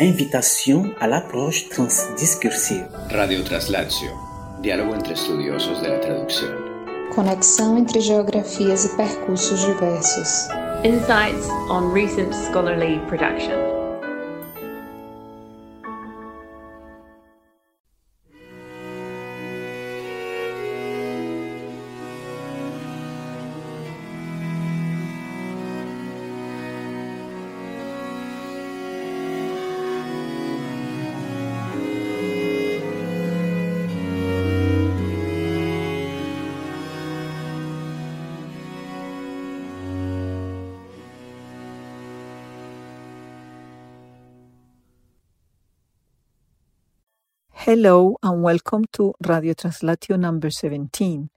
Invitation à l'approche transdiscursive. Radio Translatio. Diálogo entre estudiosos de la traducción. Conexão entre geografias e percursos diversos. Insights on recent scholarly production. Hello and welcome to Radio Translatio number 17.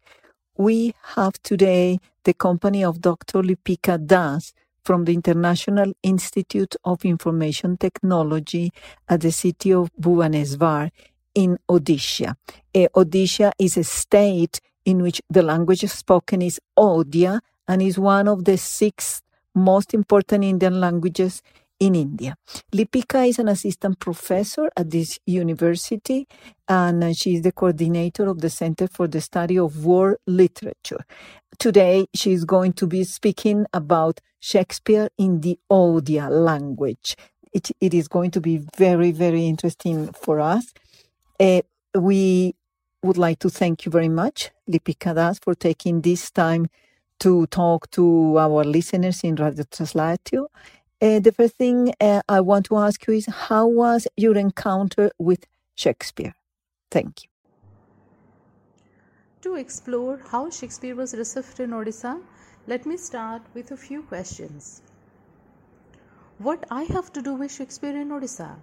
We have today the company of Dr. Lipika Das from the International Institute of Information Technology at the city of Bhubaneswar in Odisha. Uh, Odisha is a state in which the language spoken is Odia and is one of the six most important Indian languages in India. Lipika is an assistant professor at this university and uh, she is the coordinator of the Center for the Study of World Literature. Today, she is going to be speaking about Shakespeare in the Odia language. It, it is going to be very, very interesting for us. Uh, we would like to thank you very much, Lipika Das, for taking this time to talk to our listeners in Radio Translatio. Uh, the first thing uh, I want to ask you is how was your encounter with Shakespeare? Thank you. To explore how Shakespeare was received in Odisha, let me start with a few questions. What I have to do with Shakespeare in Odisha?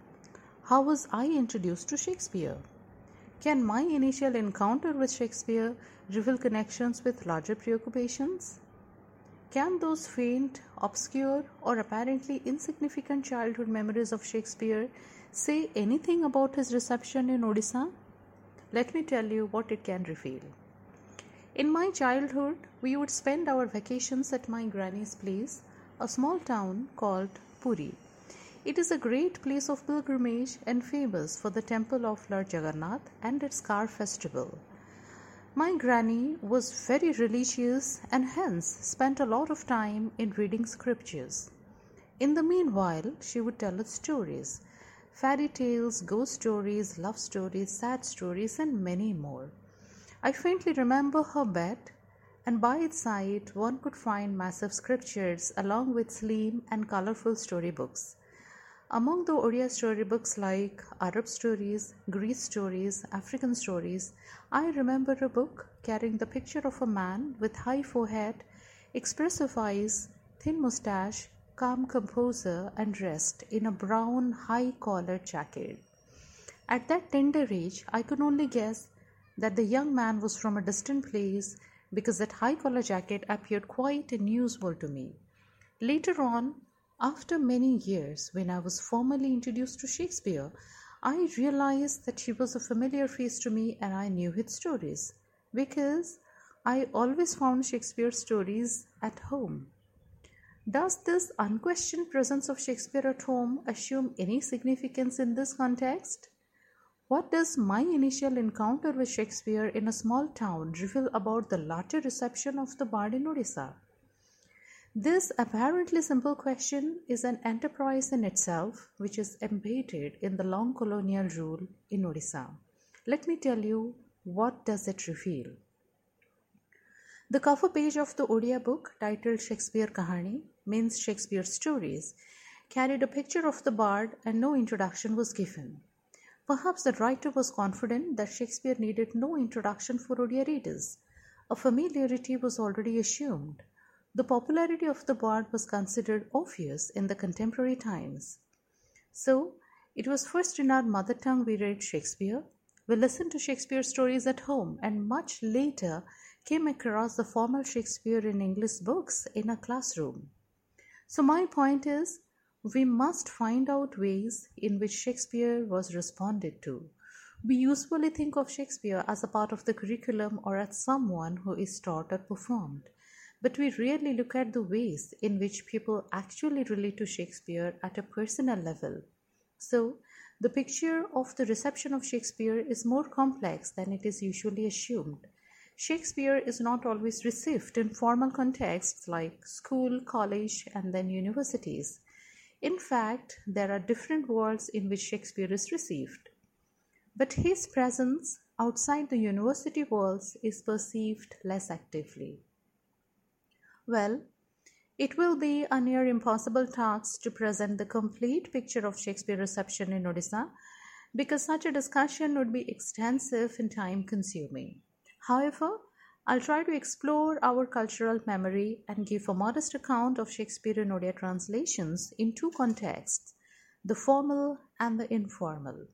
How was I introduced to Shakespeare? Can my initial encounter with Shakespeare reveal connections with larger preoccupations? Can those faint, obscure, or apparently insignificant childhood memories of Shakespeare say anything about his reception in Odisha? Let me tell you what it can reveal. In my childhood, we would spend our vacations at my granny's place, a small town called Puri. It is a great place of pilgrimage and famous for the temple of Lord Jagannath and its car festival. My granny was very religious and hence spent a lot of time in reading scriptures. In the meanwhile, she would tell us stories fairy tales, ghost stories, love stories, sad stories, and many more. I faintly remember her bed, and by its side one could find massive scriptures along with slim and colorful storybooks. Among the Odia storybooks like Arab stories, Greek stories, African stories, I remember a book carrying the picture of a man with high forehead, expressive eyes, thin mustache, calm composure, and dressed in a brown high collared jacket. At that tender age, I could only guess that the young man was from a distant place because that high collar jacket appeared quite unusual to me. Later on, after many years, when I was formally introduced to Shakespeare, I realized that he was a familiar face to me and I knew his stories because I always found Shakespeare's stories at home. Does this unquestioned presence of Shakespeare at home assume any significance in this context? What does my initial encounter with Shakespeare in a small town reveal about the latter reception of the bard in Odisha? This apparently simple question is an enterprise in itself, which is embedded in the long colonial rule in Odisha. Let me tell you what does it reveal. The cover page of the Odia book, titled Shakespeare Kahani, means Shakespeare stories, carried a picture of the bard and no introduction was given. Perhaps the writer was confident that Shakespeare needed no introduction for Odia readers. A familiarity was already assumed. The popularity of the bard was considered obvious in the contemporary times. So, it was first in our mother tongue we read Shakespeare, we listened to Shakespeare stories at home, and much later came across the formal Shakespeare in English books in a classroom. So, my point is, we must find out ways in which Shakespeare was responded to. We usually think of Shakespeare as a part of the curriculum or as someone who is taught or performed but we rarely look at the ways in which people actually relate to Shakespeare at a personal level. So, the picture of the reception of Shakespeare is more complex than it is usually assumed. Shakespeare is not always received in formal contexts like school, college, and then universities. In fact, there are different worlds in which Shakespeare is received. But his presence outside the university walls is perceived less actively. Well, it will be a near impossible task to present the complete picture of Shakespeare reception in Odisha because such a discussion would be extensive and time consuming. However, I'll try to explore our cultural memory and give a modest account of Shakespeare in Odia translations in two contexts the formal and the informal.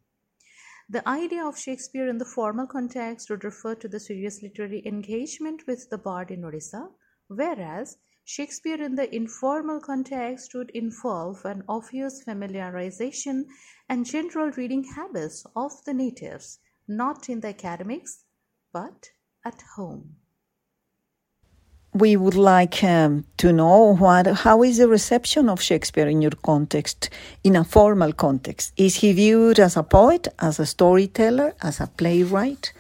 The idea of Shakespeare in the formal context would refer to the serious literary engagement with the bard in Odisha, whereas Shakespeare in the informal context would involve an obvious familiarization and general reading habits of the natives, not in the academics, but at home. We would like um, to know what, how is the reception of Shakespeare in your context, in a formal context? Is he viewed as a poet, as a storyteller, as a playwright?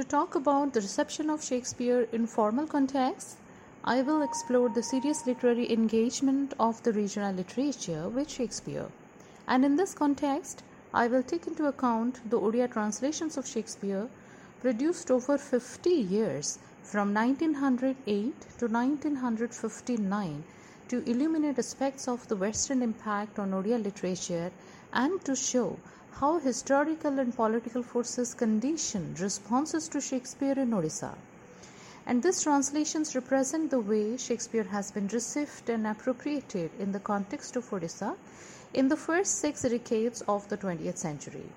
To talk about the reception of Shakespeare in formal contexts, I will explore the serious literary engagement of the regional literature with Shakespeare. And in this context, I will take into account the Odia translations of Shakespeare produced over 50 years from 1908 to 1959 to illuminate aspects of the Western impact on Odia literature and to show how historical and political forces conditioned responses to Shakespeare in Odisha. And these translations represent the way Shakespeare has been received and appropriated in the context of Odisha in the first six decades of the 20th century.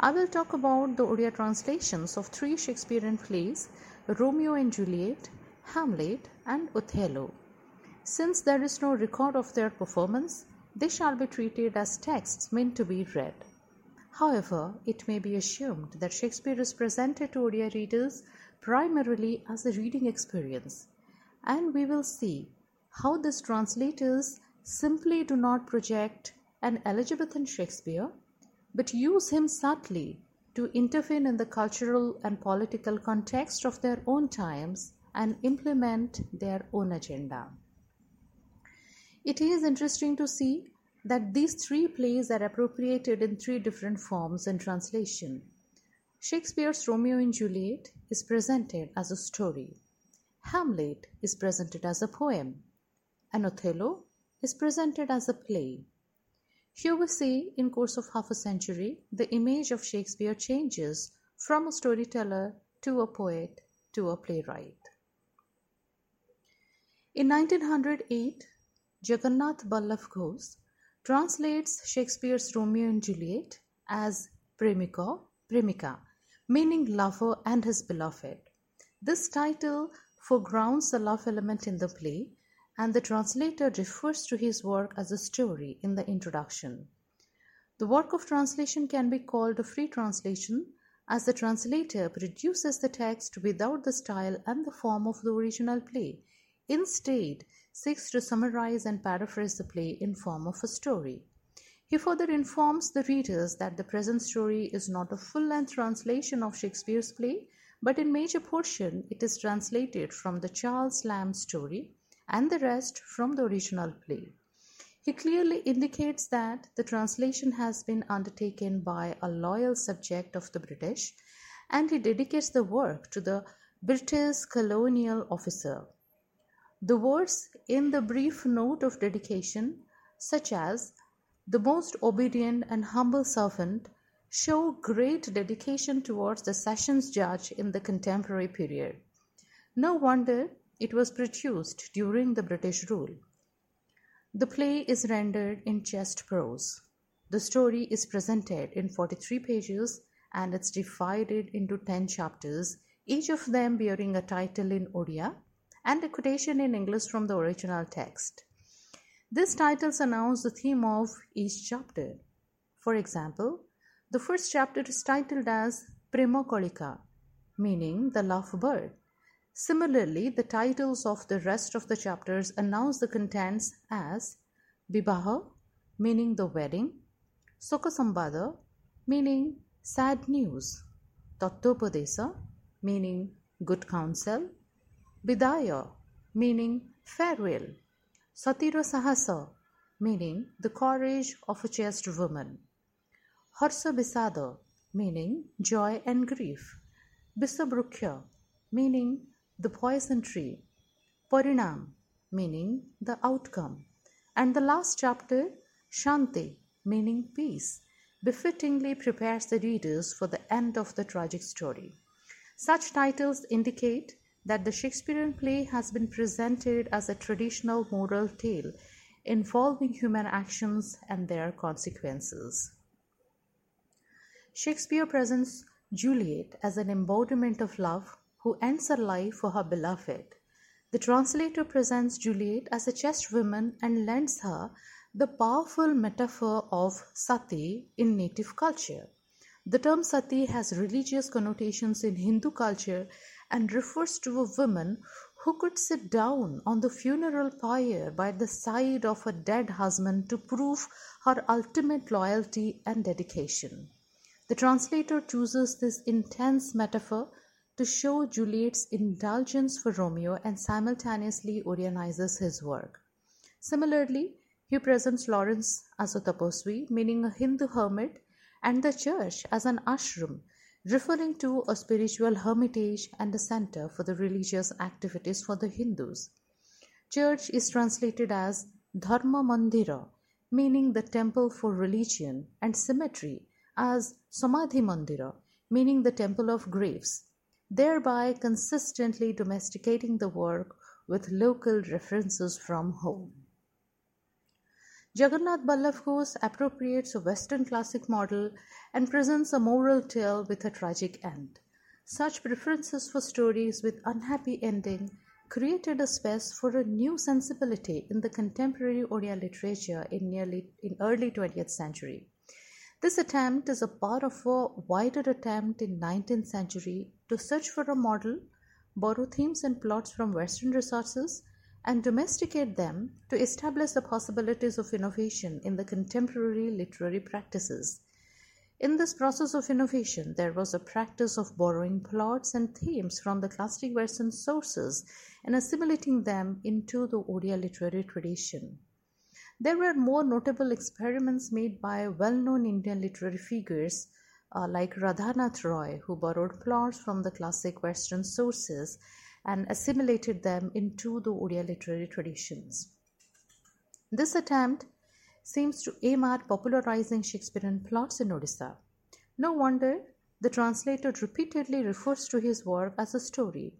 I will talk about the Odia translations of three Shakespearean plays Romeo and Juliet, Hamlet, and Othello. Since there is no record of their performance, they shall be treated as texts meant to be read. However, it may be assumed that Shakespeare is presented to Odia readers primarily as a reading experience, and we will see how these translators simply do not project an Elizabethan Shakespeare, but use him subtly to intervene in the cultural and political context of their own times and implement their own agenda. It is interesting to see that these three plays are appropriated in three different forms in translation. Shakespeare's Romeo and Juliet is presented as a story, Hamlet is presented as a poem, and Othello is presented as a play. Here we see, in course of half a century, the image of Shakespeare changes from a storyteller to a poet to a playwright. In 1908, Jagannath Ballabh Ghosh translates Shakespeare's Romeo and Juliet as Premika, Premika, meaning lover and his beloved. This title foregrounds the love element in the play, and the translator refers to his work as a story in the introduction. The work of translation can be called a free translation as the translator produces the text without the style and the form of the original play. Instead, seeks to summarize and paraphrase the play in form of a story. He further informs the readers that the present story is not a full-length translation of Shakespeare's play, but in major portion it is translated from the Charles Lamb story and the rest from the original play. He clearly indicates that the translation has been undertaken by a loyal subject of the British and he dedicates the work to the British colonial officer. The words in the brief note of dedication, such as the most obedient and humble servant, show great dedication towards the sessions judge in the contemporary period. No wonder it was produced during the British rule. The play is rendered in chest prose. The story is presented in 43 pages and it's divided into 10 chapters, each of them bearing a title in Odia and a quotation in English from the original text. These titles announce the theme of each chapter. For example, the first chapter is titled as Prema Kolika, meaning the love bird. Similarly, the titles of the rest of the chapters announce the contents as Bibaha, meaning the wedding, Sukasambada, meaning sad news, Tattvopadesa, meaning good counsel, Bidaya, meaning farewell, Satira Sahasa, meaning the courage of a chaste woman, Harsa Bisada, meaning joy and grief, Bisabrukya, meaning the poison tree, Parinam, meaning the outcome, and the last chapter, Shanti, meaning peace, befittingly prepares the readers for the end of the tragic story. Such titles indicate that the Shakespearean play has been presented as a traditional moral tale involving human actions and their consequences. Shakespeare presents Juliet as an embodiment of love who ends her life for her beloved. The translator presents Juliet as a chaste woman and lends her the powerful metaphor of sati in native culture. The term sati has religious connotations in Hindu culture and refers to a woman who could sit down on the funeral pyre by the side of her dead husband to prove her ultimate loyalty and dedication. The translator chooses this intense metaphor to show Juliet's indulgence for Romeo and simultaneously Odianizes his work. Similarly, he presents Lawrence as a taposvi, meaning a Hindu hermit, and the church as an ashram, referring to a spiritual hermitage and a center for the religious activities for the Hindus. Church is translated as Dharma Mandira, meaning the temple for religion, and cemetery as Samadhi Mandira, meaning the temple of graves, thereby consistently domesticating the work with local references from home. Jagannath Ballabh Ghosh appropriates a Western classic model and presents a moral tale with a tragic end. Such preferences for stories with unhappy ending created a space for a new sensibility in the contemporary Odia literature in nearly in early 20th century. This attempt is a part of a wider attempt in 19th century to search for a model, borrow themes and plots from Western resources, and domesticate them to establish the possibilities of innovation in the contemporary literary practices. In this process of innovation, there was a practice of borrowing plots and themes from the classic Western sources and assimilating them into the Odia literary tradition. There were more notable experiments made by well known Indian literary figures uh, like Radhanath Roy, who borrowed plots from the classic Western sources and assimilated them into the Odia literary traditions. This attempt seems to aim at popularizing Shakespearean plots in Odisha. No wonder the translator repeatedly refers to his work as a story,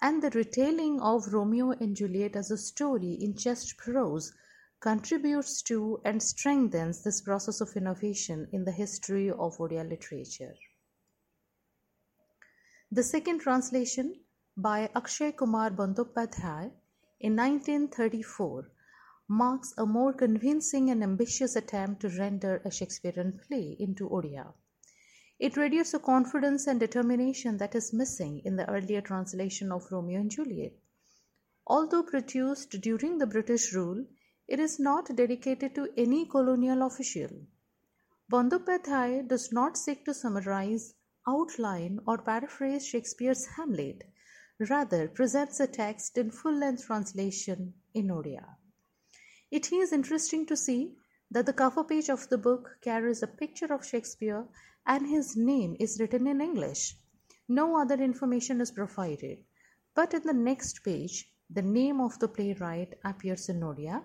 and the retelling of Romeo and Juliet as a story in chaste prose contributes to and strengthens this process of innovation in the history of Odia literature. The second translation by Akshay Kumar Bandyopadhyay in 1934 marks a more convincing and ambitious attempt to render a Shakespearean play into Odia. It radiates a confidence and determination that is missing in the earlier translation of Romeo and Juliet. Although produced during the British rule, it is not dedicated to any colonial official. Bandyopadhyay does not seek to summarize, outline, or paraphrase Shakespeare's Hamlet, rather presents a text in full length translation in Odia. It is interesting to see that the cover page of the book carries a picture of Shakespeare and his name is written in English. No other information is provided, but in the next page, the name of the playwright appears in Odia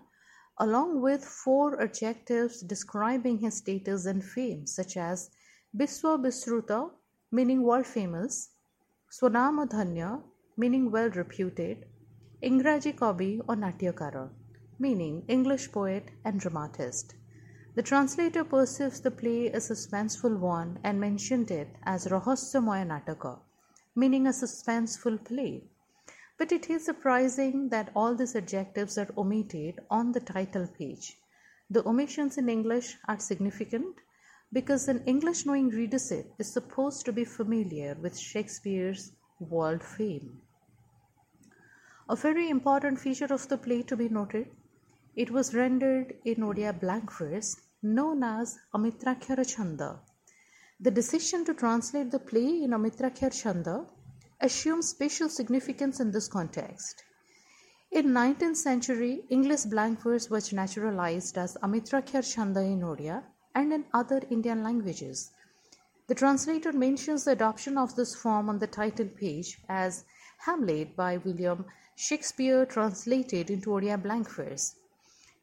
along with four adjectives describing his status and fame, such as Biswa Bisruta, meaning world famous, Swanamadhanya, meaning well reputed, Ingraji Kabi or Natyakara, meaning English poet and dramatist. The translator perceives the play a suspenseful one and mentioned it as Rahasyamoya Nataka, meaning a suspenseful play. But it is surprising that all these adjectives are omitted on the title page. The omissions in English are significant because an English knowing readership is supposed to be familiar with Shakespeare's world fame. A very important feature of the play to be noted it was rendered in Odia blank verse known as Amitrakhara Chanda. The decision to translate the play in Amitrakhar Chanda assumes special significance in this context. In 19th century, English blank verse was naturalized as Amitrakhar Chanda in Odia and in other Indian languages. The translator mentions the adoption of this form on the title page as Hamlet by William Shakespeare translated into Odia blank verse.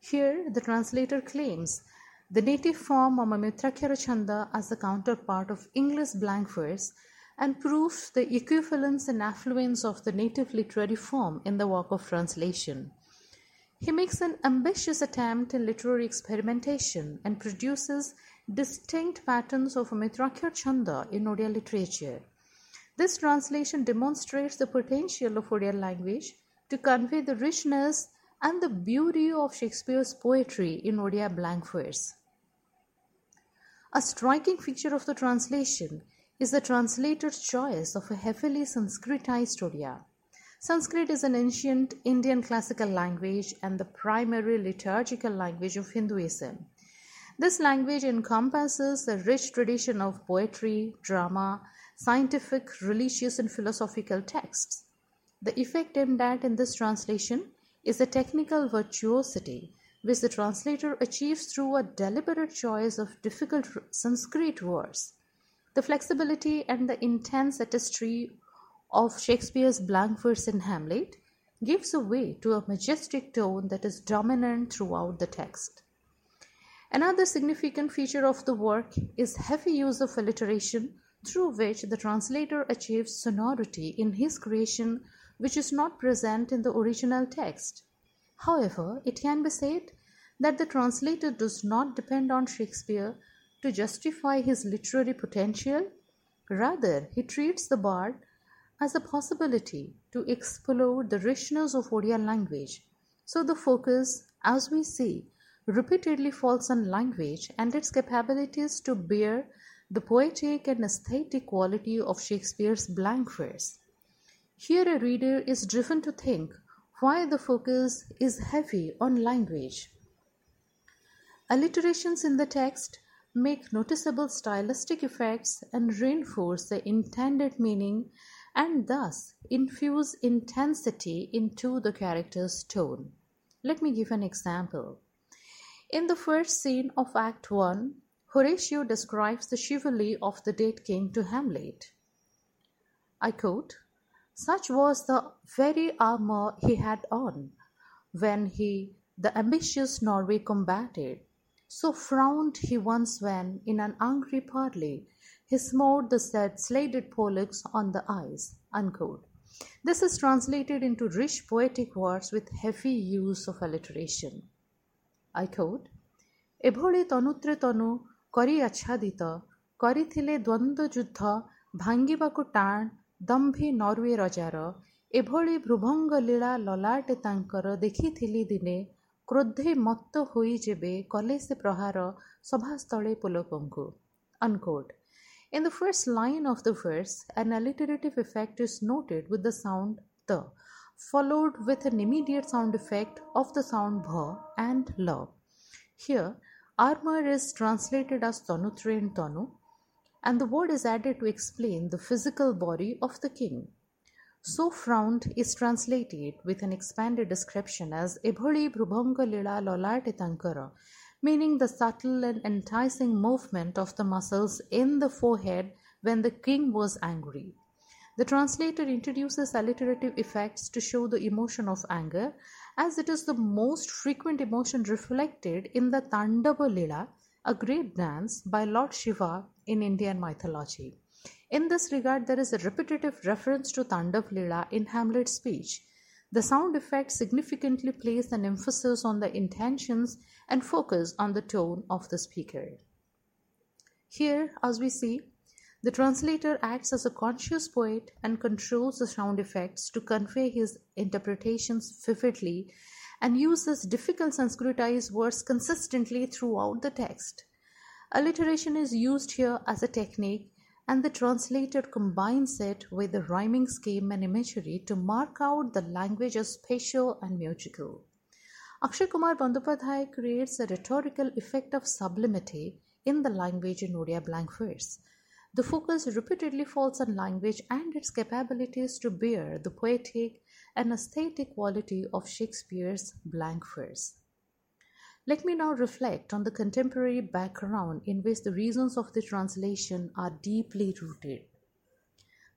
Here, the translator claims the native form of Amitrakhara Chanda as the counterpart of English blank verse and proves the equivalence and affluence of the native literary form in the work of translation. He makes an ambitious attempt in literary experimentation and produces distinct patterns of Amitrakhar Chanda in Odia literature. This translation demonstrates the potential of Odia language to convey the richness and the beauty of Shakespeare's poetry in Odia blank verse. A striking feature of the translation is the translator's choice of a heavily Sanskritized Odia. Sanskrit is an ancient Indian classical language and the primary liturgical language of Hinduism. This language encompasses a rich tradition of poetry, drama, scientific, religious, and philosophical texts. The effect aimed at in this translation is the technical virtuosity which the translator achieves through a deliberate choice of difficult Sanskrit words. The flexibility and the intense artistry of Shakespeare's blank verse in Hamlet gives way to a majestic tone that is dominant throughout the text. Another significant feature of the work is heavy use of alliteration through which the translator achieves sonority in his creation which is not present in the original text. However, it can be said that the translator does not depend on Shakespeare to justify his literary potential. Rather, he treats the bard as a possibility to explore the richness of Odia language. So the focus, as we see, repeatedly falls on language and its capabilities to bear the poetic and aesthetic quality of Shakespeare's blank verse. Here, a reader is driven to think why the focus is heavy on language. Alliterations in the text make noticeable stylistic effects and reinforce the intended meaning and thus infuse intensity into the character's tone. Let me give an example. In the first scene of Act 1, Horatio describes the chivalry of the dead king to Hamlet. I quote, such was the very armor he had on when he, the ambitious Norway, combated. So frowned he once when, in an angry parley, he smote the said sladed Polacks on the eyes. Unquote. This is translated into rich poetic words with heavy use of alliteration. I quote ଏଭଳି ତନୁତ୍ରେ ତନୁ କରି ଆଚ୍ଛାଦିତ କରିଥିଲେ ଦ୍ୱନ୍ଦ୍ୱଯୁଦ୍ଧ ଭାଙ୍ଗିବାକୁ ଟାଣ ଦମ୍ଭି Norway ରଜାର ଏଭଳି ଭୃଭଙ୍ଗ ଲୀଳା ଲଲାଟେ ତାଙ୍କର ଦେଖିଥିଲି ଦିନେ କ୍ରୋଧେ ମତ୍ତ ହୋଇ ଯେବେ କଲେ ସେ ପ୍ରହାର ସଭାସ୍ଥଳେ ପୁଲକଙ୍କୁ unquote. In the first line of the verse, an alliterative effect is noted with the sound the, followed with an immediate sound effect of the sound bha and la. Here, armor is translated as tanutre and tanu, and the word is added to explain the physical body of the king. So frowned is translated with an expanded description as Ebholi Brubhanga Lila Lolate Tankara, meaning the subtle and enticing movement of the muscles in the forehead when the king was angry. The translator introduces alliterative effects to show the emotion of anger, as it is the most frequent emotion reflected in the Tandava Lila, a great dance by Lord Shiva in Indian mythology. In this regard, there is a repetitive reference to Tandav Lila in Hamlet's speech. The sound effect significantly places an emphasis on the intentions and focus on the tone of the speaker. Here, as we see, the translator acts as a conscious poet and controls the sound effects to convey his interpretations vividly and uses difficult Sanskritized words consistently throughout the text. Alliteration is used here as a technique and the translator combines it with the rhyming scheme and imagery to mark out the language as spatial and musical. Akshay Kumar Bandyopadhyay creates a rhetorical effect of sublimity in the language in Odia blank verse. The focus repeatedly falls on language and its capabilities to bear the poetic and aesthetic quality of Shakespeare's blank verse. Let me now reflect on the contemporary background in which the reasons of the translation are deeply rooted.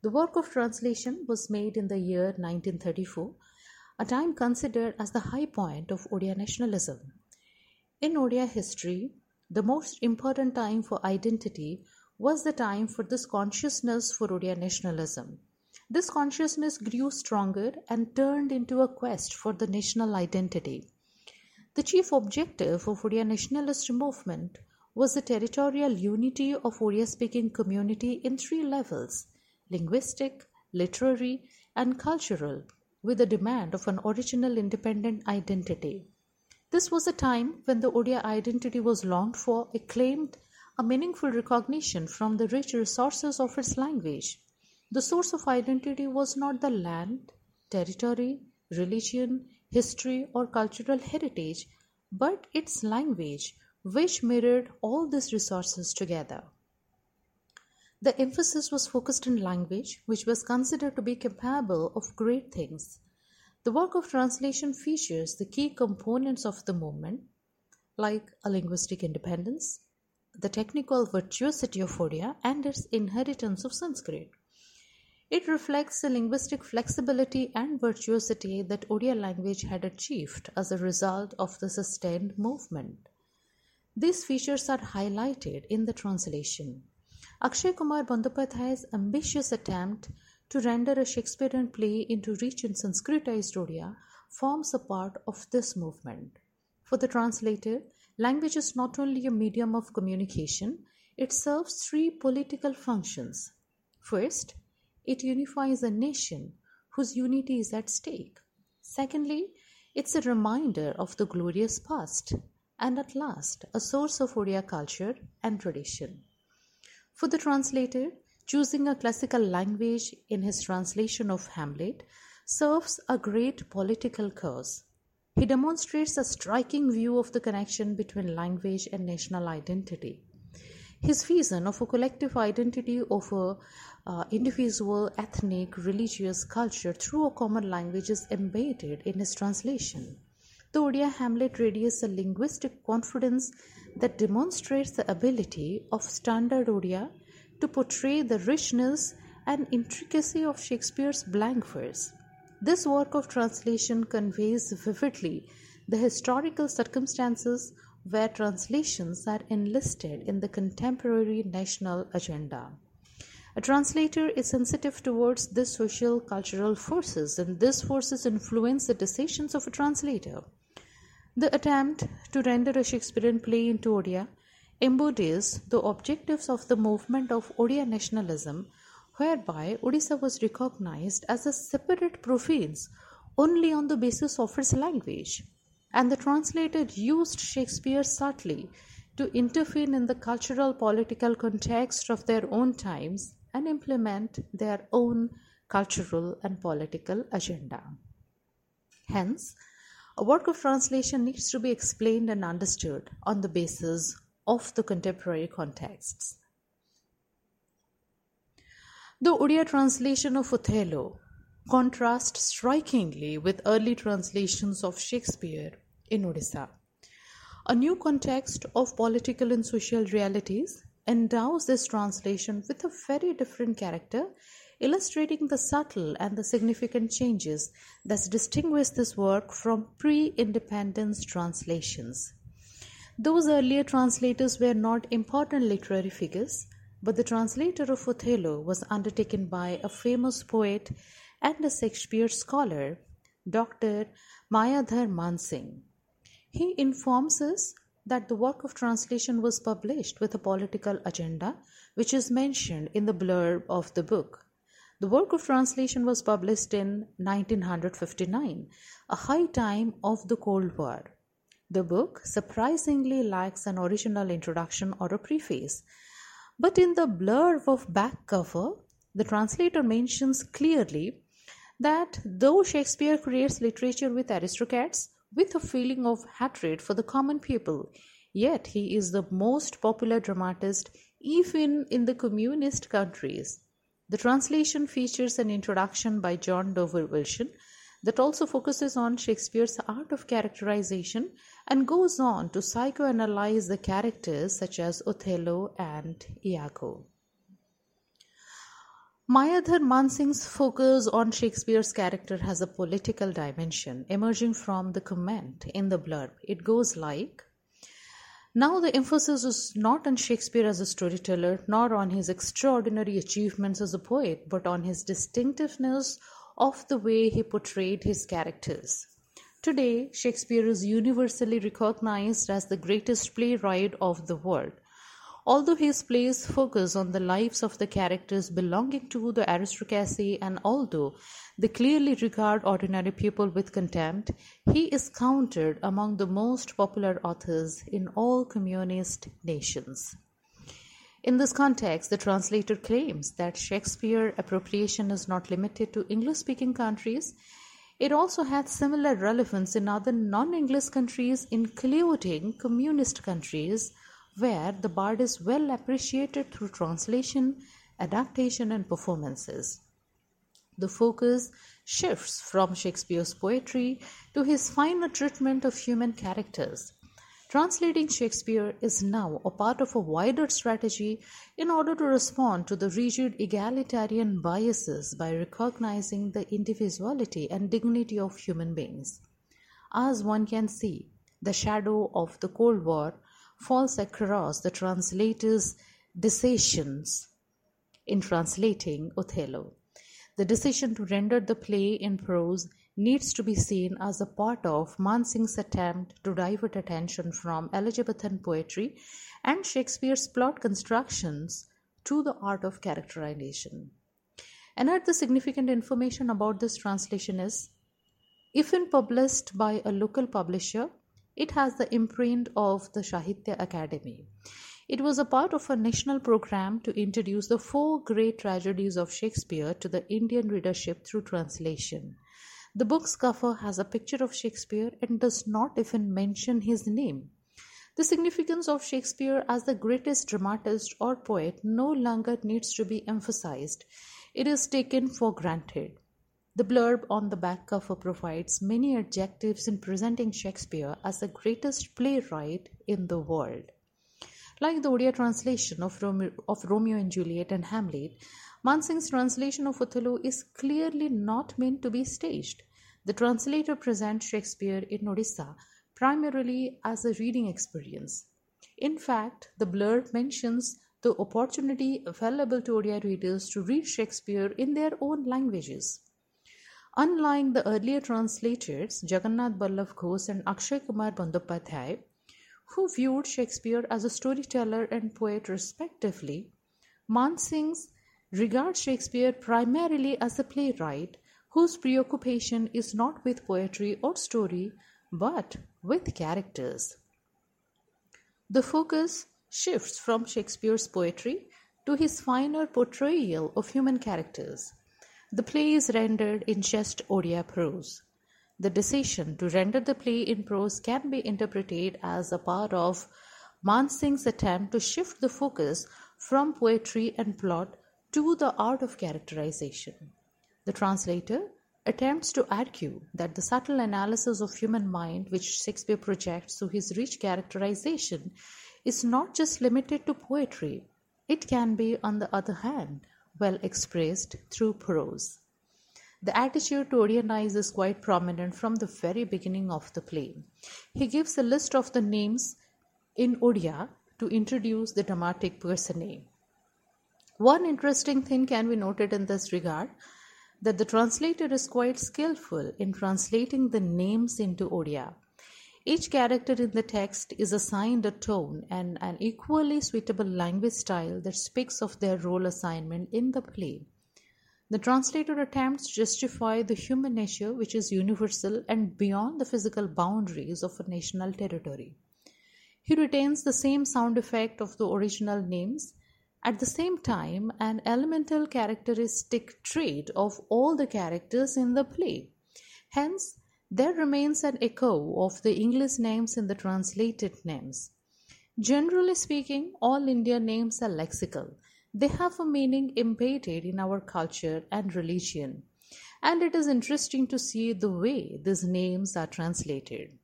The work of translation was made in the year 1934, a time considered as the high point of Odia nationalism. In Odia history, the most important time for identity was the time for this consciousness for Odia nationalism. This consciousness grew stronger and turned into a quest for the national identity. The chief objective of Odia nationalist movement was the territorial unity of Odia speaking community in three levels linguistic, literary, and cultural, with the demand of an original independent identity. This was a time when the Odia identity was longed for, acclaimed a meaningful recognition from the rich resources of its language. The source of identity was not the land, territory, religion, history, or cultural heritage, but its language, which mirrored all these resources together. The emphasis was focused on language, which was considered to be capable of great things. The work of translation features the key components of the movement, like a linguistic independence, the technical virtuosity of Odia, and its inheritance of Sanskrit. It reflects the linguistic flexibility and virtuosity that Odia language had achieved as a result of the sustained movement. These features are highlighted in the translation. Akshay Kumar Bandyopadhyay's ambitious attempt to render a Shakespearean play into rich and Sanskritized Odia forms a part of this movement. For the translator, language is not only a medium of communication, it serves three political functions. First, it unifies a nation whose unity is at stake. Secondly, it's a reminder of the glorious past, and at last, a source of Odia culture and tradition. For the translator, choosing a classical language in his translation of Hamlet serves a great political cause. He demonstrates a striking view of the connection between language and national identity. His vision of a collective identity of a uh, individual ethnic religious culture through a common language is embedded in his translation. The Odia Hamlet radiates a linguistic confidence that demonstrates the ability of standard Odia to portray the richness and intricacy of Shakespeare's blank verse. This work of translation conveys vividly the historical circumstances where translations are enlisted in the contemporary national agenda. A translator is sensitive towards these social cultural forces, and these forces influence the decisions of a translator. The attempt to render a Shakespearean play into Odia embodies the objectives of the movement of Odia nationalism, whereby Odisha was recognized as a separate province only on the basis of its language, and the translator used Shakespeare subtly to intervene in the cultural political context of their own times and implement their own cultural and political agenda. Hence, a work of translation needs to be explained and understood on the basis of the contemporary contexts. The Odia translation of Othello contrasts strikingly with early translations of Shakespeare in Odisha. A new context of political and social realities endows this translation with a very different character illustrating the subtle and the significant changes that distinguish this work from pre independence translations. Those earlier translators were not important literary figures, but the translator of Othello was undertaken by a famous poet and a Shakespeare scholar, Dr. Mayadhar Mansingh. He informs us that the work of translation was published with a political agenda, which is mentioned in the blurb of the book. The work of translation was published in 1959, a high time of the Cold War. The book surprisingly lacks an original introduction or a preface, but in the blurb of back cover, the translator mentions clearly that though Shakespeare creates literature with aristocrats with a feeling of hatred for the common people. Yet he is the most popular dramatist even in the communist countries. The translation features an introduction by John Dover Wilson that also focuses on Shakespeare's art of characterization and goes on to psychoanalyze the characters such as Othello and Iago. Mayadhar Mansingh's focus on Shakespeare's character has a political dimension emerging from the comment in the blurb. It goes like Now the emphasis is not on Shakespeare as a storyteller, nor on his extraordinary achievements as a poet, but on his distinctiveness of the way he portrayed his characters. Today, Shakespeare is universally recognized as the greatest playwright of the world. Although his plays focus on the lives of the characters belonging to the aristocracy, and although they clearly regard ordinary people with contempt, he is counted among the most popular authors in all communist nations. In this context, the translator claims that Shakespeare appropriation is not limited to English speaking countries. It also has similar relevance in other non English countries, including communist countries, where the bard is well appreciated through translation, adaptation, and performances. The focus shifts from Shakespeare's poetry to his finer treatment of human characters. Translating Shakespeare is now a part of a wider strategy in order to respond to the rigid egalitarian biases by recognizing the individuality and dignity of human beings. As one can see, the shadow of the Cold War falls across the translator's decisions in translating Othello. The decision to render the play in prose needs to be seen as a part of Mansingh's attempt to divert attention from Elizabethan poetry and Shakespeare's plot constructions to the art of characterization. Another significant information about this translation is if in published by a local publisher, it has the imprint of the Sahitya Akademi. It was a part of a national program to introduce the four great tragedies of Shakespeare to the Indian readership through translation. The book's cover has a picture of Shakespeare and does not even mention his name. The significance of Shakespeare as the greatest dramatist or poet no longer needs to be emphasized. It is taken for granted. The blurb on the back cover provides many adjectives in presenting Shakespeare as the greatest playwright in the world. Like the Odia translation of Romeo, of Romeo and Juliet and Hamlet, Mansingh's translation of Othello is clearly not meant to be staged. The translator presents Shakespeare in Odisha primarily as a reading experience. In fact, the blurb mentions the opportunity available to Odia readers to read Shakespeare in their own languages. Unlike the earlier translators, Jagannath Ballabh Ghosh and Akshay Kumar Bandyopadhyay, who viewed Shakespeare as a storyteller and poet respectively, Mansingh's regards Shakespeare primarily as a playwright whose preoccupation is not with poetry or story but with characters. The focus shifts from Shakespeare's poetry to his finer portrayal of human characters. The play is rendered in just Odia prose. The decision to render the play in prose can be interpreted as a part of Mansingh's attempt to shift the focus from poetry and plot to the art of characterization. The translator attempts to argue that the subtle analysis of human mind which Shakespeare projects through his rich characterization is not just limited to poetry, it can be, on the other hand, well expressed through prose. The attitude to Odianize is quite prominent from the very beginning of the play. He gives a list of the names in Odia to introduce the dramatic personae. One interesting thing can be noted in this regard that the translator is quite skillful in translating the names into Odia. Each character in the text is assigned a tone and an equally suitable language style that speaks of their role assignment in the play. The translator attempts to justify the human nature which is universal and beyond the physical boundaries of a national territory. He retains the same sound effect of the original names at the same time, an elemental characteristic trait of all the characters in the play. Hence, there remains an echo of the English names in the translated names. Generally speaking, all Indian names are lexical. They have a meaning embedded in our culture and religion, and it is interesting to see the way these names are translated.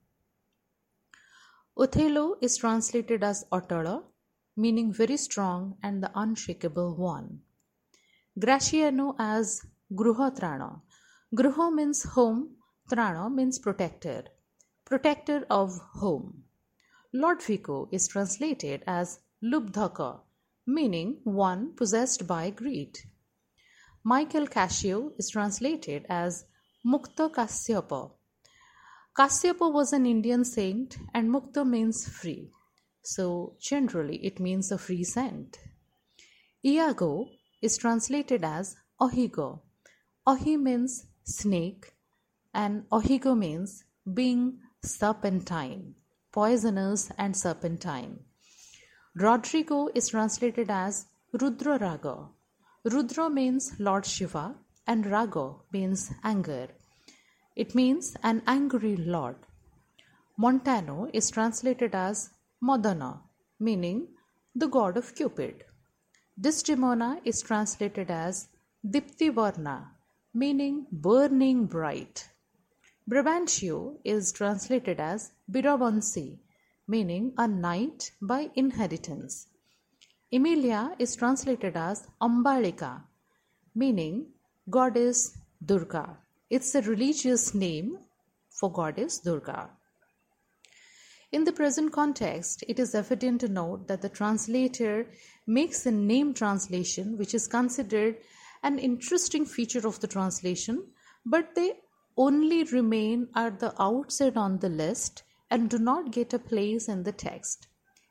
Othello is translated as Otala, meaning very strong and the unshakable one. Gratiano as Gruhotrana. Gruho means home, Trana means protector, protector of home. Lodovico is translated as Lubdhaka, meaning one possessed by greed. Michael Cassio is translated as Mukta Kasyapa. Kasyapa was an Indian saint and Mukta means free. So generally it means a free saint. Iago is translated as Ohigo. Ohi means snake and Ohigo means being serpentine, poisonous and serpentine. Rodrigo is translated as Rudra Raga. Rudra means Lord Shiva and Raga means anger. It means an angry lord. Montano is translated as Modana, meaning the god of Cupid. Desdemona is translated as Diptivarna, meaning burning bright. Brabantio is translated as Biravansi, meaning a knight by inheritance. Emilia is translated as Ambalika, meaning goddess Durga. It's a religious name for goddess Durga. In the present context, it is evident to note that the translator makes a name translation, which is considered an interesting feature of the translation, but they only remain at the outside on the list and do not get a place in the text.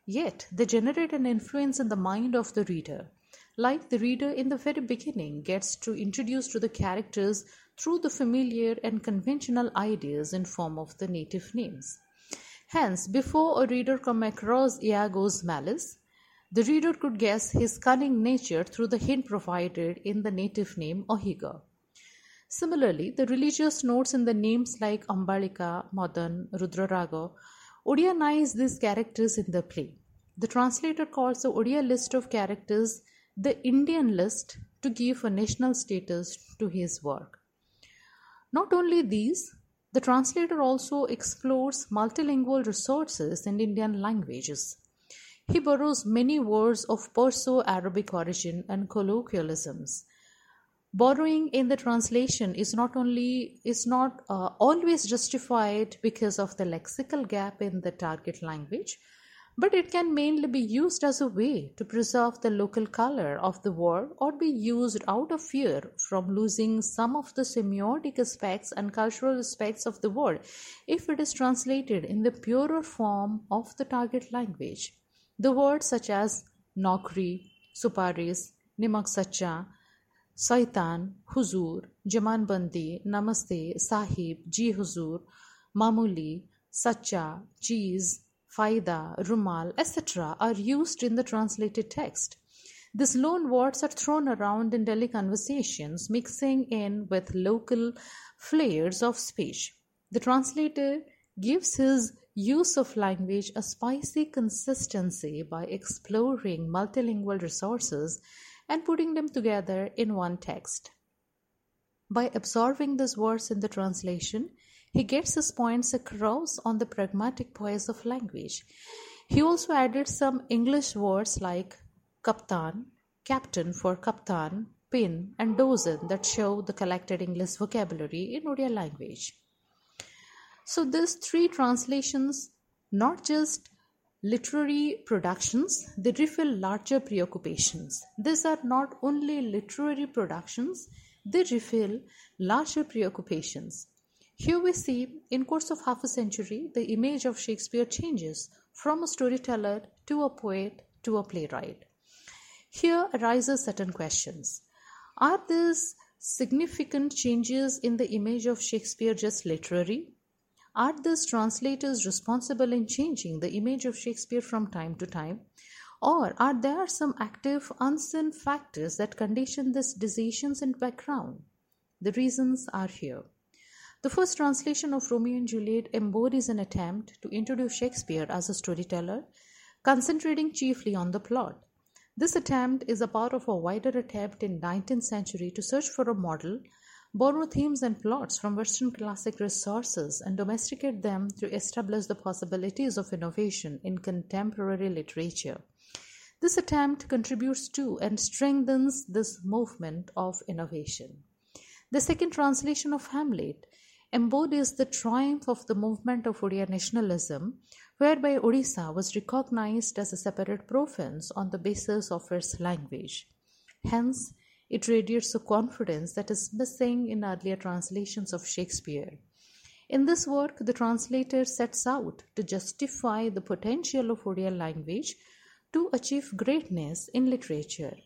Yet they generate an influence in the mind of the reader. Like the reader in the very beginning gets to introduce to the characters through the familiar and conventional ideas in form of the native names. Hence, before a reader come across Iago's malice, the reader could guess his cunning nature through the hint provided in the native name Ohiga. Similarly, the religious notes in the names like Ambalika, Madan, Rudraraga Odianize these characters in the play. The translator calls the Odia list of characters the Indian list to give a national status to his work. Not only these, the translator also explores multilingual resources in Indian languages. He borrows many words of Perso Arabic origin and colloquialisms borrowing in the translation is not only is not uh, always justified because of the lexical gap in the target language but it can mainly be used as a way to preserve the local color of the word or be used out of fear from losing some of the semiotic aspects and cultural aspects of the word if it is translated in the purer form of the target language. The words such as Nokri, Suparis, Nimak Sacha, Saitan, Huzur, Jamanbandi, Namaste, Sahib, Ji Huzur, Mamuli, Sacha, Cheese, Faida, Rumal, etc. are used in the translated text. These loan words are thrown around in daily conversations, mixing in with local flares of speech. The translator gives his use of language a spicy consistency by exploring multilingual resources and putting them together in one text. By absorbing these words in the translation, he gets his points across on the pragmatic poise of language. He also added some English words like kaptan, captain for kaptan, pin, and dozen that show the collected English vocabulary in Odia language. So, these three translations not just literary productions, they refill larger preoccupations. These are not only literary productions, they refill larger preoccupations. Here we see, in course of half a century, the image of Shakespeare changes from a storyteller to a poet to a playwright. Here arises certain questions. Are these significant changes in the image of Shakespeare just literary? Are these translators responsible in changing the image of Shakespeare from time to time? Or are there some active, unseen factors that condition these decisions in background? The reasons are here. The first translation of Romeo and Juliet embodies an attempt to introduce Shakespeare as a storyteller, concentrating chiefly on the plot. This attempt is a part of a wider attempt in 19th century to search for a model, borrow themes and plots from Western classic resources, and domesticate them to establish the possibilities of innovation in contemporary literature. This attempt contributes to and strengthens this movement of innovation. The second translation of Hamlet embodies the triumph of the movement of Odia nationalism, whereby Odisha was recognized as a separate province on the basis of its language. Hence, it radiates a confidence that is missing in earlier translations of Shakespeare. In this work, the translator sets out to justify the potential of Odia language to achieve greatness in literature.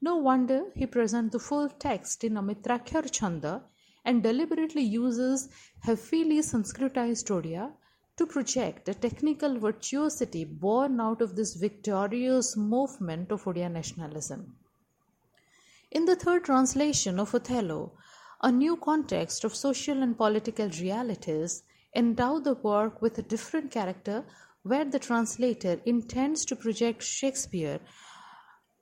No wonder he presents the full text in Amitrakhar Chanda and deliberately uses heavily Sanskritized Odia to project a technical virtuosity born out of this victorious movement of Odia nationalism. In the third translation of Othello, a new context of social and political realities endow the work with a different character where the translator intends to project Shakespeare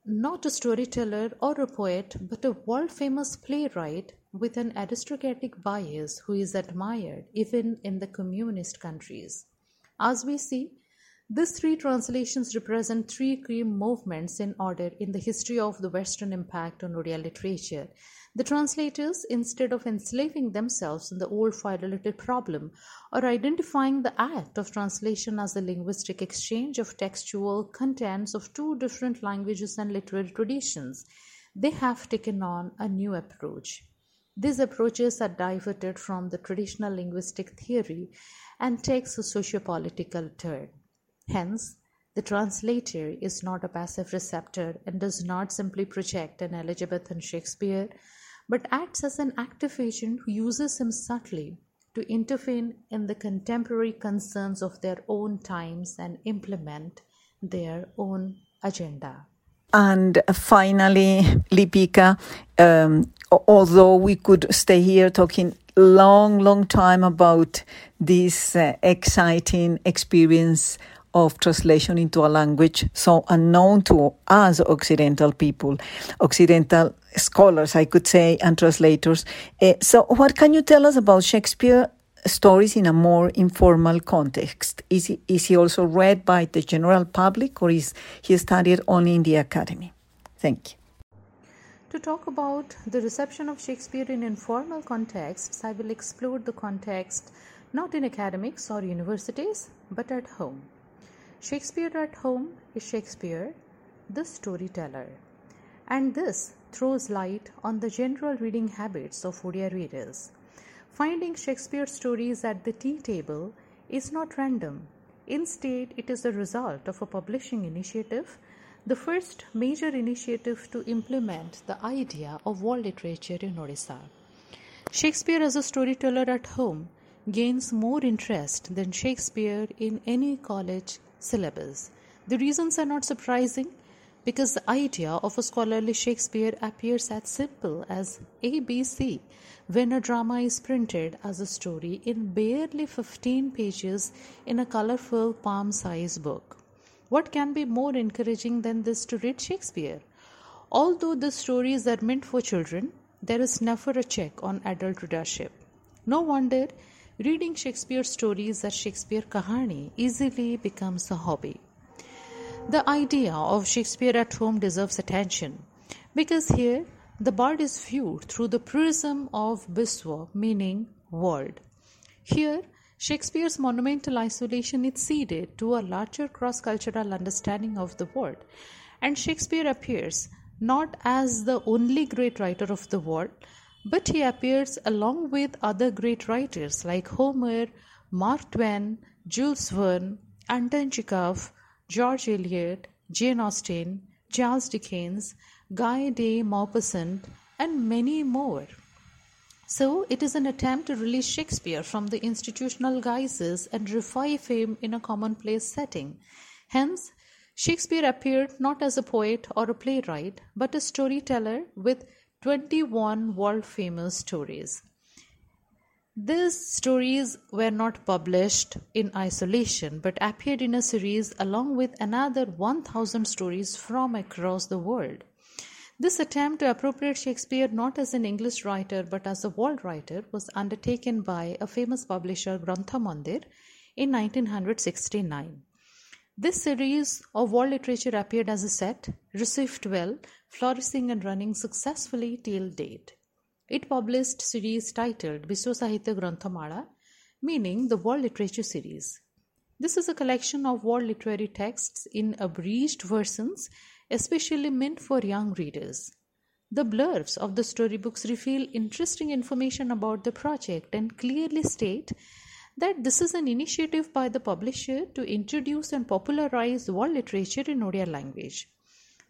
not a storyteller or a poet, but a world famous playwright with an aristocratic bias who is admired even in the communist countries. As we see, these three translations represent three key movements in order in the history of the Western impact on Odia literature. The translators, instead of enslaving themselves in the old philoliterated problem or identifying the act of translation as the linguistic exchange of textual contents of two different languages and literary traditions, they have taken on a new approach. These approaches are diverted from the traditional linguistic theory and takes a socio-political turn. Hence, the translator is not a passive receptor and does not simply project an Elizabethan Shakespeare, but acts as an active agent who uses him subtly to intervene in the contemporary concerns of their own times and implement their own agenda. And finally, Lipika, um, although we could stay here talking long, long time about this uh, exciting experience of translation into a language so unknown to us Occidental people, Occidental scholars, I could say, and translators. Uh, so, what can you tell us about Shakespeare stories in a more informal context? Is he, is he also read by the general public or is he studied only in the academy? Thank you. To talk about the reception of Shakespeare in informal contexts, I will explore the context not in academics or universities, but at home. Shakespeare at home is Shakespeare, the storyteller. And this throws light on the general reading habits of Odia readers. Finding Shakespeare stories at the tea table is not random. Instead, it is a result of a publishing initiative, the first major initiative to implement the idea of world literature in Odisha. Shakespeare as a storyteller at home gains more interest than Shakespeare in any college syllabus. The reasons are not surprising because the idea of a scholarly Shakespeare appears as simple as ABC when a drama is printed as a story in barely 15 pages in a colorful palm sized book. What can be more encouraging than this to read Shakespeare? Although the stories are meant for children, there is never a check on adult readership. No wonder reading Shakespeare stories as Shakespeare Kahani easily becomes a hobby. The idea of Shakespeare at home deserves attention because here the bard is viewed through the prism of Biswa, meaning world. Here, Shakespeare's monumental isolation is ceded to a larger cross cultural understanding of the world, and Shakespeare appears not as the only great writer of the world, but he appears along with other great writers like Homer, Mark Twain, Jules Verne, Anton Chekhov, George Eliot, Jane Austen, Charles Dickens, Guy de Maupassant, and many more. So, it is an attempt to release Shakespeare from the institutional guises and revive him in a commonplace setting. Hence, Shakespeare appeared not as a poet or a playwright, but a storyteller with 21 world famous stories. These stories were not published in isolation but appeared in a series along with another 1000 stories from across the world. This attempt to appropriate Shakespeare not as an English writer but as a world writer was undertaken by a famous publisher Grantha Mandir in 1969. This series of world literature appeared as a set, received well, flourishing and running successfully till date. It published series titled Biswa Sahitya Granthamala, meaning the World Literature Series. This is a collection of world literary texts in abridged versions, especially meant for young readers. The blurbs of the storybooks reveal interesting information about the project and clearly state that this is an initiative by the publisher to introduce and popularize world literature in Odia language.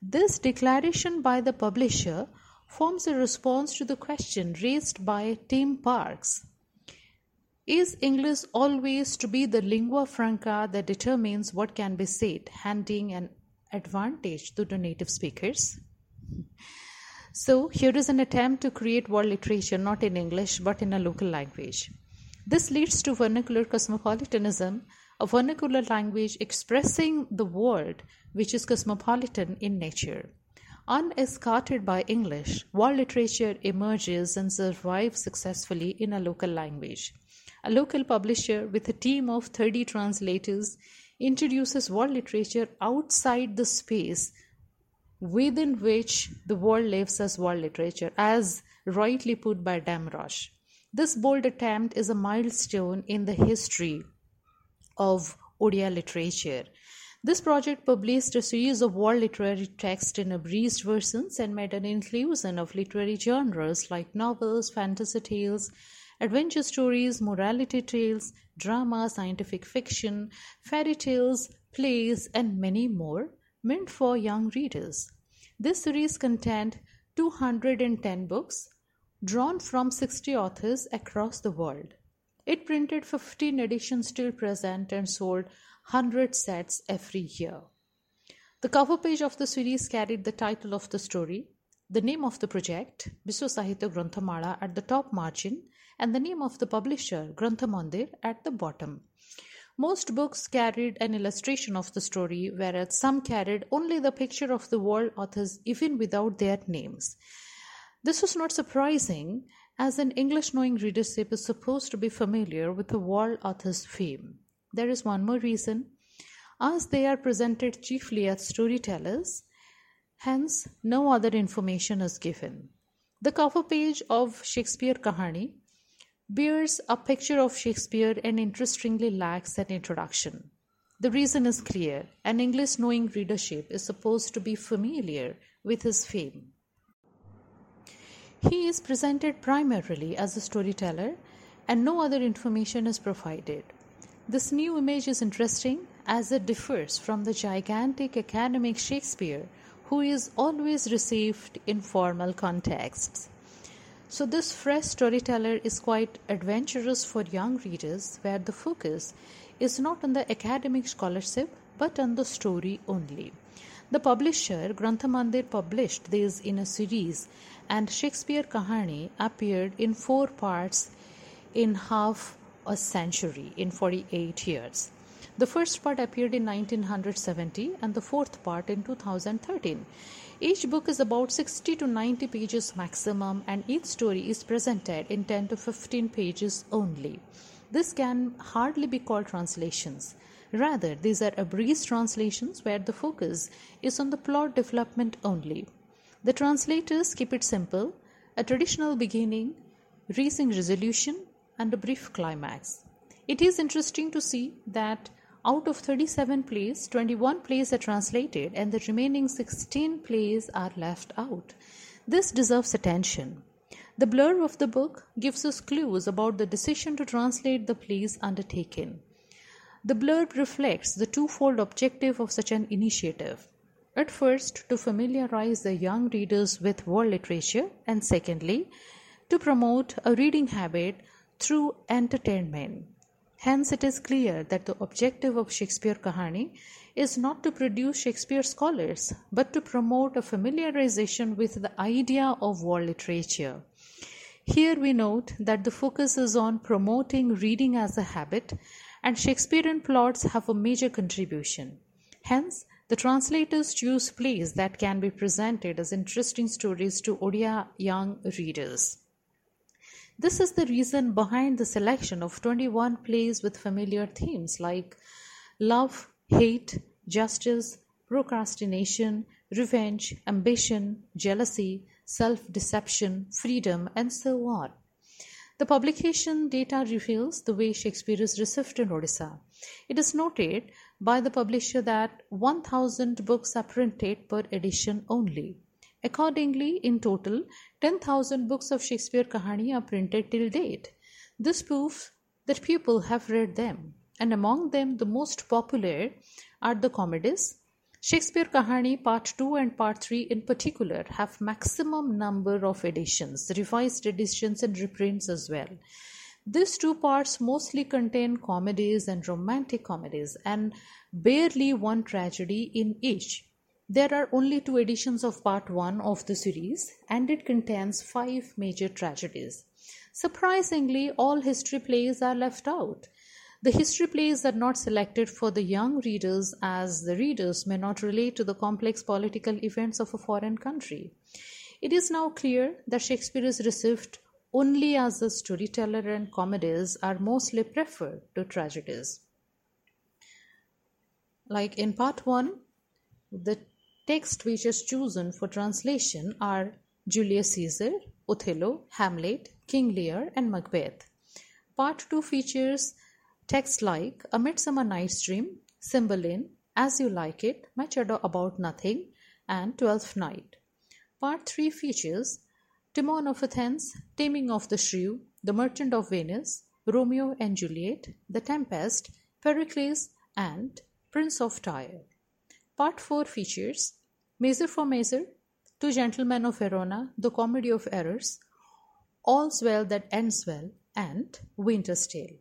This declaration by the publisher forms a response to the question raised by Tim Parks. Is English always to be the lingua franca that determines what can be said, handing an advantage to the native speakers? So, here is an attempt to create world literature not in English but in a local language. This leads to vernacular cosmopolitanism, a vernacular language expressing the world which is cosmopolitan in nature. Unescorted by English, world literature emerges and survives successfully in a local language. A local publisher with a team of 30 translators introduces world literature outside the space within which the world lives as world literature, as rightly put by Damrosch. This bold attempt is a milestone in the history of Odia literature. This project published a series of world literary texts in abridged versions and made an inclusion of literary genres like novels, fantasy tales, adventure stories, morality tales, drama, scientific fiction, fairy tales, plays, and many more, meant for young readers. This series contained 210 books drawn from 60 authors across the world. It printed 15 editions till present and sold 100 sets every year. The cover page of the series carried the title of the story, the name of the project, Biswa Sahitya Granthamala, at the top margin, and the name of the publisher, Granthamandir, at the bottom. Most books carried an illustration of the story, whereas some carried only the picture of the world authors, even without their names. This was not surprising, as an English knowing readership is supposed to be familiar with the world author's fame. There is one more reason. As they are presented chiefly as storytellers, hence no other information is given. The cover page of Shakespeare Kahani bears a picture of Shakespeare and interestingly lacks an introduction. The reason is clear an English knowing readership is supposed to be familiar with his fame. He is presented primarily as a storyteller, and no other information is provided. This new image is interesting as it differs from the gigantic academic Shakespeare, who is always received in formal contexts. So, this fresh storyteller is quite adventurous for young readers, where the focus is not on the academic scholarship but on the story only. The publisher Grantha Mandir published these in a series, and Shakespeare Kahani appeared in four parts in half a century in 48 years. The first part appeared in 1970 and the fourth part in 2013. Each book is about 60 to 90 pages maximum, and each story is presented in 10 to 15 pages only. This can hardly be called translations. Rather, these are abridged translations where the focus is on the plot development only. The translators keep it simple a traditional beginning, reaching resolution, and a brief climax. It is interesting to see that out of 37 plays, 21 plays are translated and the remaining 16 plays are left out. This deserves attention. The blurb of the book gives us clues about the decision to translate the plays undertaken. The blurb reflects the twofold objective of such an initiative. At first, to familiarize the young readers with world literature, and secondly, to promote a reading habit through entertainment. Hence, it is clear that the objective of Shakespeare Kahani is not to produce Shakespeare scholars, but to promote a familiarization with the idea of world literature. Here we note that the focus is on promoting reading as a habit, and Shakespearean plots have a major contribution. Hence, the translators choose plays that can be presented as interesting stories to Odia young readers. This is the reason behind the selection of 21 plays with familiar themes like love, hate, justice, procrastination, revenge, ambition, jealousy, self deception, freedom, and so on. The publication data reveals the way Shakespeare is received in Odisha. It is noted by the publisher that 1000 books are printed per edition only. Accordingly, in total, 10,000 books of Shakespeare Kahani are printed till date. This proves that people have read them, and among them, the most popular are the comedies. Shakespeare Kahani Part 2 and Part 3 in particular have maximum number of editions, revised editions and reprints as well. These two parts mostly contain comedies and romantic comedies and barely one tragedy in each. There are only two editions of part 1 of the series and it contains five major tragedies. Surprisingly, all history plays are left out. The history plays are not selected for the young readers as the readers may not relate to the complex political events of a foreign country. It is now clear that Shakespeare is received only as a storyteller and comedies are mostly preferred to tragedies. Like in part 1, the Text which is chosen for translation are Julius Caesar, Othello, Hamlet, King Lear, and Macbeth. Part 2 features texts like A Midsummer Night's Dream, Cymbeline, As You Like It, Much Ado About Nothing, and Twelfth Night. Part 3 features Timon of Athens, Taming of the Shrew, The Merchant of Venice, Romeo and Juliet, The Tempest, Pericles, and Prince of Tyre. Part 4 features Measure for Measure, Two Gentlemen of Verona, The Comedy of Errors, All's Well That Ends Well, and Winter's Tale.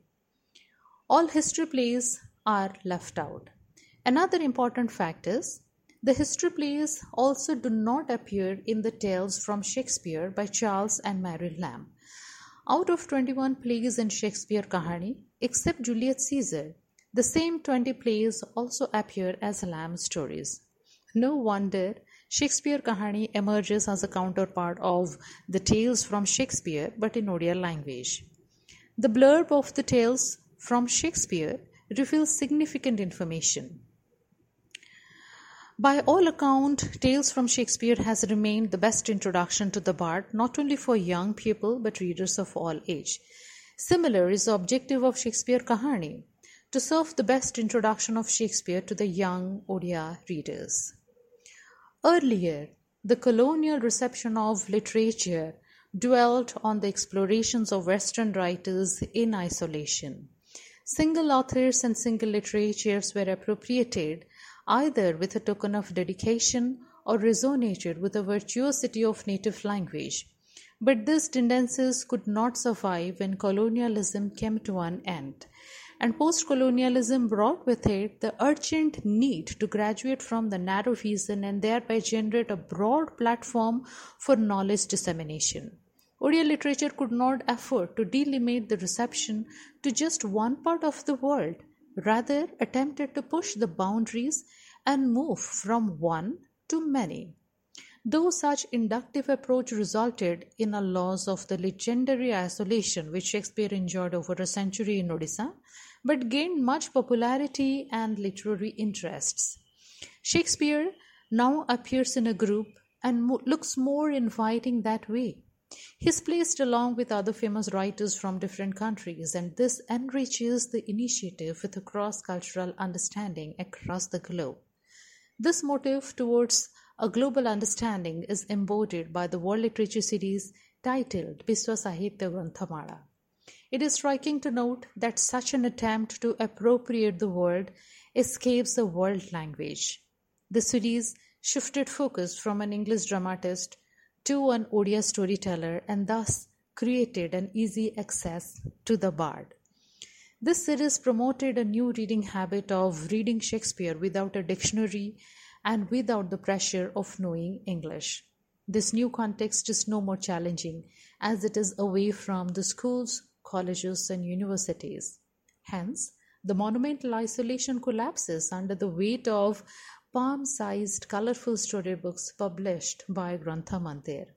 All history plays are left out. Another important fact is the history plays also do not appear in the tales from Shakespeare by Charles and Mary Lamb. Out of 21 plays in Shakespeare Kahani, except Julius Caesar, the same 20 plays also appear as Lamb stories. No wonder Shakespeare Kahani emerges as a counterpart of the tales from Shakespeare but in Odia language. The blurb of the tales from Shakespeare reveals significant information. By all account, Tales from Shakespeare has remained the best introduction to the bard not only for young people but readers of all age. Similar is the objective of Shakespeare Kahani to serve the best introduction of Shakespeare to the young Odia readers. Earlier, the colonial reception of literature dwelt on the explorations of Western writers in isolation. Single authors and single literatures were appropriated either with a token of dedication or resonated with the virtuosity of native language. But these tendencies could not survive when colonialism came to an end and post colonialism brought with it the urgent need to graduate from the narrow vision and thereby generate a broad platform for knowledge dissemination. Odia literature could not afford to delimit the reception to just one part of the world, rather, attempted to push the boundaries and move from one to many. Though such inductive approach resulted in a loss of the legendary isolation which Shakespeare enjoyed over a century in Odisha, but gained much popularity and literary interests. Shakespeare now appears in a group and mo- looks more inviting that way. He is placed along with other famous writers from different countries, and this enriches the initiative with a cross cultural understanding across the globe. This motive towards a global understanding is embodied by the World Literature series titled Biswa Sahitya Granthamala. It is striking to note that such an attempt to appropriate the world escapes the world language. The series shifted focus from an English dramatist to an Odia storyteller and thus created an easy access to the bard. This series promoted a new reading habit of reading Shakespeare without a dictionary and without the pressure of knowing English. This new context is no more challenging as it is away from the schools, colleges, and universities. Hence, the monumental isolation collapses under the weight of palm sized colorful storybooks published by Grantha Mandir.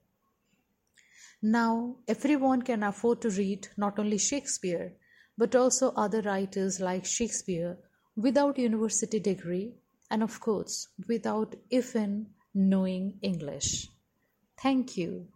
Now, everyone can afford to read not only Shakespeare but also other writers like Shakespeare without university degree and of course without even knowing English. Thank you.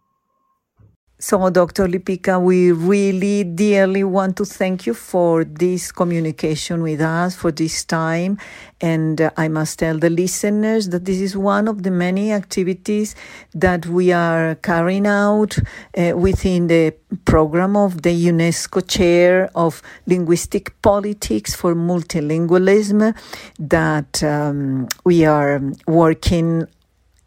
So, Dr. Lipika, we really dearly want to thank you for this communication with us, for this time. And uh, I must tell the listeners that this is one of the many activities that we are carrying out uh, within the program of the UNESCO Chair of Linguistic Politics for Multilingualism that um, we are working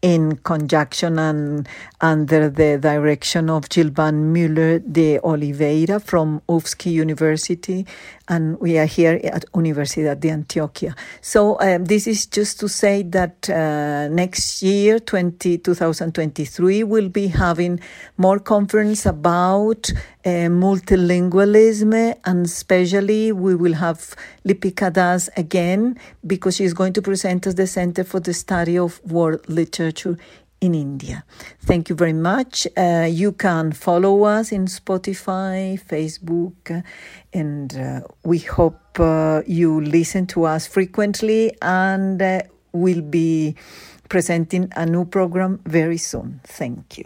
in conjunction and under the direction of Gilvan Müller de Oliveira from UFSC University, and we are here at Universidad de Antioquia. So um, this is just to say that uh, next year, 20, 2023, we'll be having more conference about uh, multilingualism, and especially we will have Lipika Das again because she's going to present us the Center for the Study of World Literature in India. Thank you very much. Uh, you can follow us in Spotify, Facebook, and uh, we hope uh, you listen to us frequently and uh, we'll be presenting a new program very soon. Thank you.